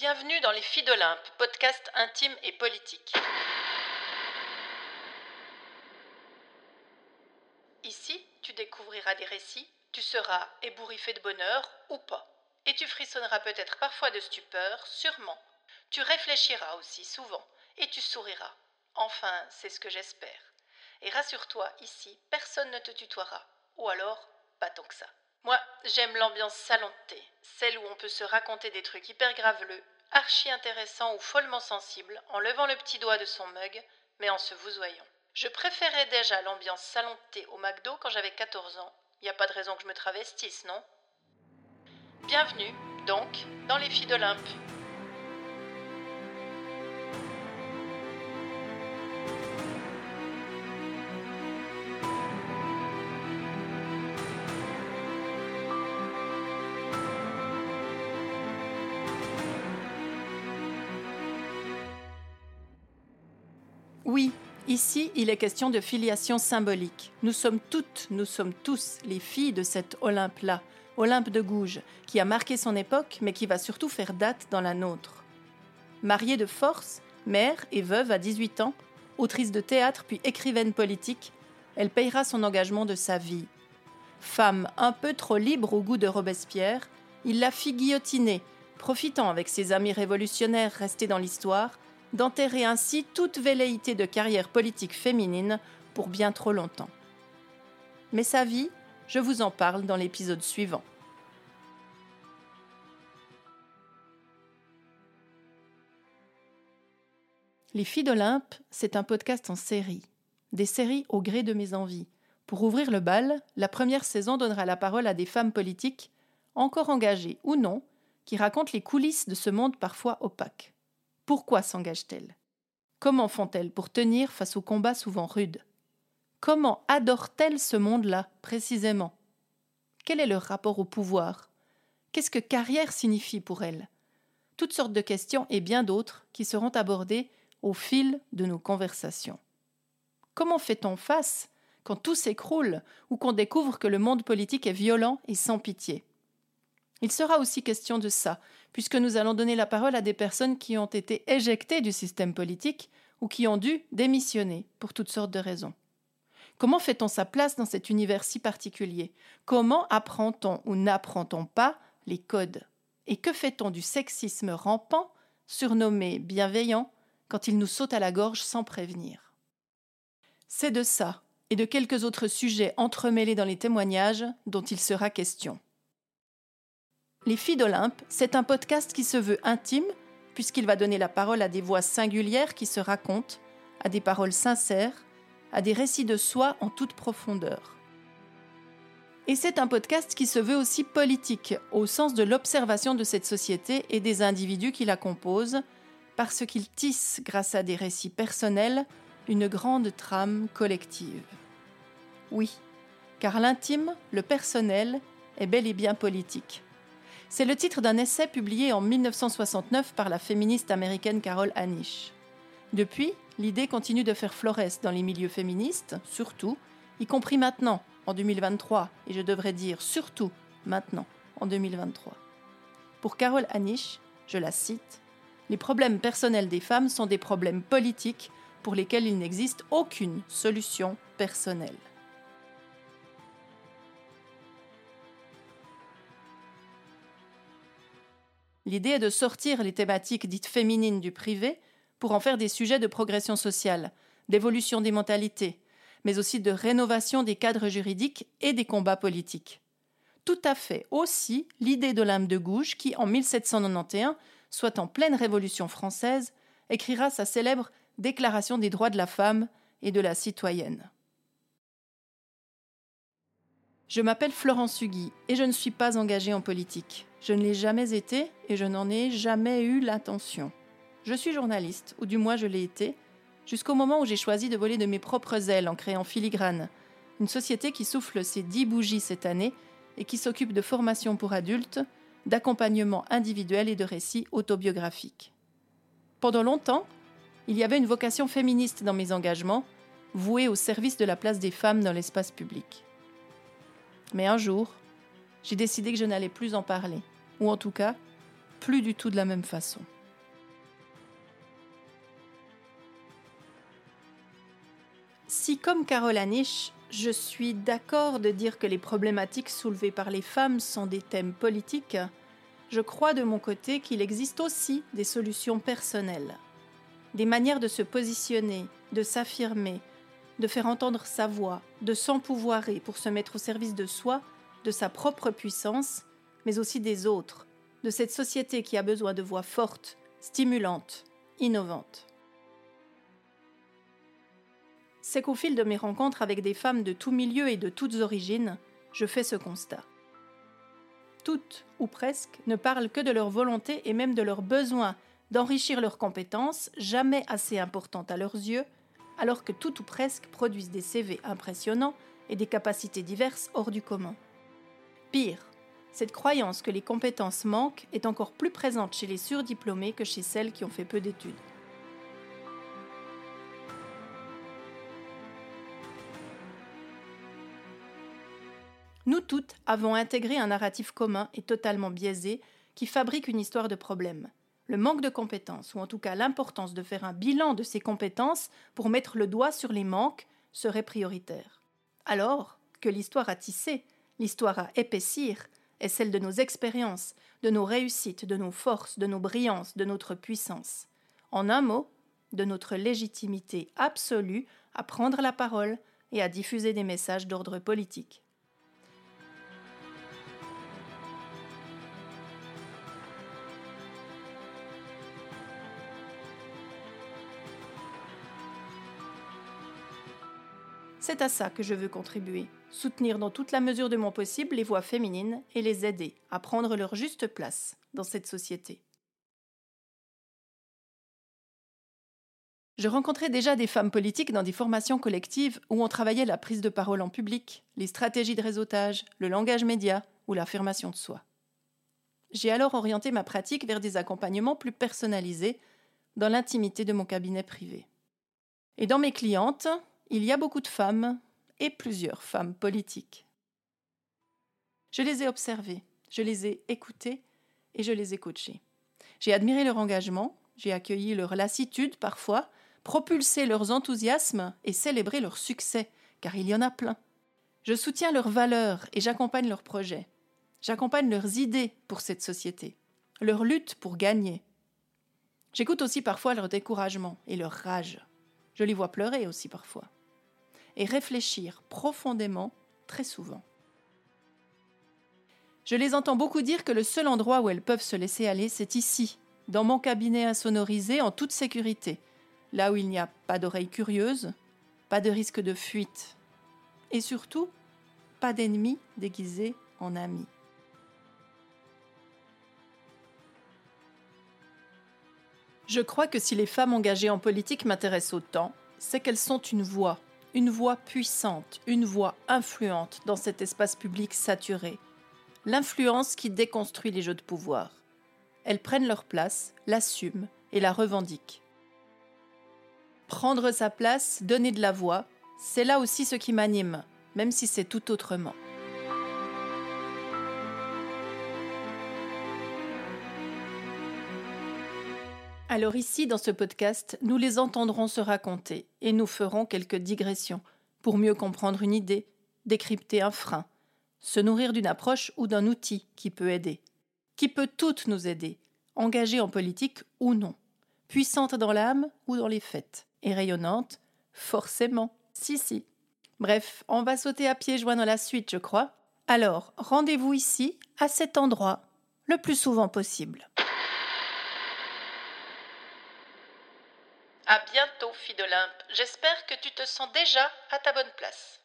Bienvenue dans Les Filles d'Olympe, podcast intime et politique. Ici, tu découvriras des récits, tu seras ébouriffé de bonheur ou pas. Et tu frissonneras peut-être parfois de stupeur, sûrement. Tu réfléchiras aussi souvent et tu souriras. Enfin, c'est ce que j'espère. Et rassure-toi, ici, personne ne te tutoiera. Ou alors, pas tant que ça. Moi, j'aime l'ambiance salon celle où on peut se raconter des trucs hyper graveleux, archi intéressants ou follement sensibles, en levant le petit doigt de son mug, mais en se vousoyant. Je préférais déjà l'ambiance salon au McDo quand j'avais 14 ans. Y a pas de raison que je me travestisse, non? Bienvenue, donc, dans les filles d'Olympe. Ici, il est question de filiation symbolique. Nous sommes toutes, nous sommes tous les filles de cet Olympe-là, Olympe de Gouges, qui a marqué son époque, mais qui va surtout faire date dans la nôtre. Mariée de force, mère et veuve à 18 ans, autrice de théâtre puis écrivaine politique, elle payera son engagement de sa vie. Femme un peu trop libre au goût de Robespierre, il la fit guillotiner, profitant avec ses amis révolutionnaires restés dans l'histoire d'enterrer ainsi toute velléité de carrière politique féminine pour bien trop longtemps. Mais sa vie, je vous en parle dans l'épisode suivant. Les filles d'Olympe, c'est un podcast en série. Des séries au gré de mes envies. Pour ouvrir le bal, la première saison donnera la parole à des femmes politiques, encore engagées ou non, qui racontent les coulisses de ce monde parfois opaque. Pourquoi s'engagent-elles Comment font-elles pour tenir face aux combats souvent rudes? Comment adorent-elles ce monde-là, précisément? Quel est leur rapport au pouvoir? Qu'est-ce que carrière signifie pour elles? Toutes sortes de questions et bien d'autres qui seront abordées au fil de nos conversations. Comment fait-on face quand tout s'écroule ou qu'on découvre que le monde politique est violent et sans pitié? Il sera aussi question de ça, puisque nous allons donner la parole à des personnes qui ont été éjectées du système politique ou qui ont dû démissionner pour toutes sortes de raisons. Comment fait-on sa place dans cet univers si particulier? Comment apprend-on ou n'apprend-on pas les codes? Et que fait-on du sexisme rampant, surnommé bienveillant, quand il nous saute à la gorge sans prévenir? C'est de ça, et de quelques autres sujets entremêlés dans les témoignages, dont il sera question. Les filles d'Olympe, c'est un podcast qui se veut intime, puisqu'il va donner la parole à des voix singulières qui se racontent, à des paroles sincères, à des récits de soi en toute profondeur. Et c'est un podcast qui se veut aussi politique, au sens de l'observation de cette société et des individus qui la composent, parce qu'il tisse, grâce à des récits personnels, une grande trame collective. Oui, car l'intime, le personnel, est bel et bien politique. C'est le titre d'un essai publié en 1969 par la féministe américaine Carol Anish. Depuis, l'idée continue de faire florès dans les milieux féministes, surtout, y compris maintenant, en 2023, et je devrais dire surtout maintenant, en 2023. Pour Carol Anish, je la cite, Les problèmes personnels des femmes sont des problèmes politiques pour lesquels il n'existe aucune solution personnelle. L'idée est de sortir les thématiques dites féminines du privé pour en faire des sujets de progression sociale, d'évolution des mentalités, mais aussi de rénovation des cadres juridiques et des combats politiques. Tout à fait aussi l'idée de l'âme de Gouges qui, en 1791, soit en pleine Révolution française, écrira sa célèbre Déclaration des droits de la femme et de la citoyenne. Je m'appelle Florence Hugui et je ne suis pas engagée en politique. Je ne l'ai jamais été et je n'en ai jamais eu l'intention. Je suis journaliste, ou du moins je l'ai été, jusqu'au moment où j'ai choisi de voler de mes propres ailes en créant Filigrane, une société qui souffle ses dix bougies cette année et qui s'occupe de formation pour adultes, d'accompagnement individuel et de récits autobiographiques. Pendant longtemps, il y avait une vocation féministe dans mes engagements, vouée au service de la place des femmes dans l'espace public. Mais un jour, j'ai décidé que je n'allais plus en parler, ou en tout cas plus du tout de la même façon. Si, comme Carole Anish, je suis d'accord de dire que les problématiques soulevées par les femmes sont des thèmes politiques, je crois de mon côté qu'il existe aussi des solutions personnelles, des manières de se positionner, de s'affirmer, de faire entendre sa voix, de s'empouvoirer pour se mettre au service de soi, de sa propre puissance, mais aussi des autres, de cette société qui a besoin de voix fortes, stimulantes, innovantes c'est qu'au fil de mes rencontres avec des femmes de tous milieux et de toutes origines, je fais ce constat. Toutes, ou presque, ne parlent que de leur volonté et même de leur besoin d'enrichir leurs compétences, jamais assez importantes à leurs yeux, alors que tout ou presque produisent des CV impressionnants et des capacités diverses hors du commun. Pire, cette croyance que les compétences manquent est encore plus présente chez les surdiplômés que chez celles qui ont fait peu d'études. Nous toutes avons intégré un narratif commun et totalement biaisé qui fabrique une histoire de problème. Le manque de compétences, ou en tout cas l'importance de faire un bilan de ces compétences pour mettre le doigt sur les manques, serait prioritaire. Alors que l'histoire à tisser, l'histoire à épaissir, est celle de nos expériences, de nos réussites, de nos forces, de nos brillances, de notre puissance. En un mot, de notre légitimité absolue à prendre la parole et à diffuser des messages d'ordre politique. C'est à ça que je veux contribuer, soutenir dans toute la mesure de mon possible les voix féminines et les aider à prendre leur juste place dans cette société. Je rencontrais déjà des femmes politiques dans des formations collectives où on travaillait la prise de parole en public, les stratégies de réseautage, le langage média ou l'affirmation de soi. J'ai alors orienté ma pratique vers des accompagnements plus personnalisés dans l'intimité de mon cabinet privé. Et dans mes clientes, il y a beaucoup de femmes et plusieurs femmes politiques. Je les ai observées, je les ai écoutées et je les ai coachées. J'ai admiré leur engagement, j'ai accueilli leur lassitude parfois, propulsé leurs enthousiasmes et célébré leur succès, car il y en a plein. Je soutiens leurs valeurs et j'accompagne leurs projets. J'accompagne leurs idées pour cette société, leur lutte pour gagner. J'écoute aussi parfois leur découragement et leur rage. Je les vois pleurer aussi parfois et réfléchir profondément très souvent. Je les entends beaucoup dire que le seul endroit où elles peuvent se laisser aller, c'est ici, dans mon cabinet insonorisé en toute sécurité, là où il n'y a pas d'oreilles curieuses, pas de risque de fuite, et surtout, pas d'ennemis déguisés en amis. Je crois que si les femmes engagées en politique m'intéressent autant, c'est qu'elles sont une voix, une voix puissante, une voix influente dans cet espace public saturé. L'influence qui déconstruit les jeux de pouvoir. Elles prennent leur place, l'assument et la revendiquent. Prendre sa place, donner de la voix, c'est là aussi ce qui m'anime, même si c'est tout autrement. Alors ici, dans ce podcast, nous les entendrons se raconter et nous ferons quelques digressions pour mieux comprendre une idée, décrypter un frein, se nourrir d'une approche ou d'un outil qui peut aider, qui peut toutes nous aider, engagée en politique ou non, puissante dans l'âme ou dans les faits, et rayonnante, forcément, si si. Bref, on va sauter à pieds joints dans la suite, je crois. Alors, rendez-vous ici, à cet endroit, le plus souvent possible. À bientôt, fille d'Olympe. J'espère que tu te sens déjà à ta bonne place.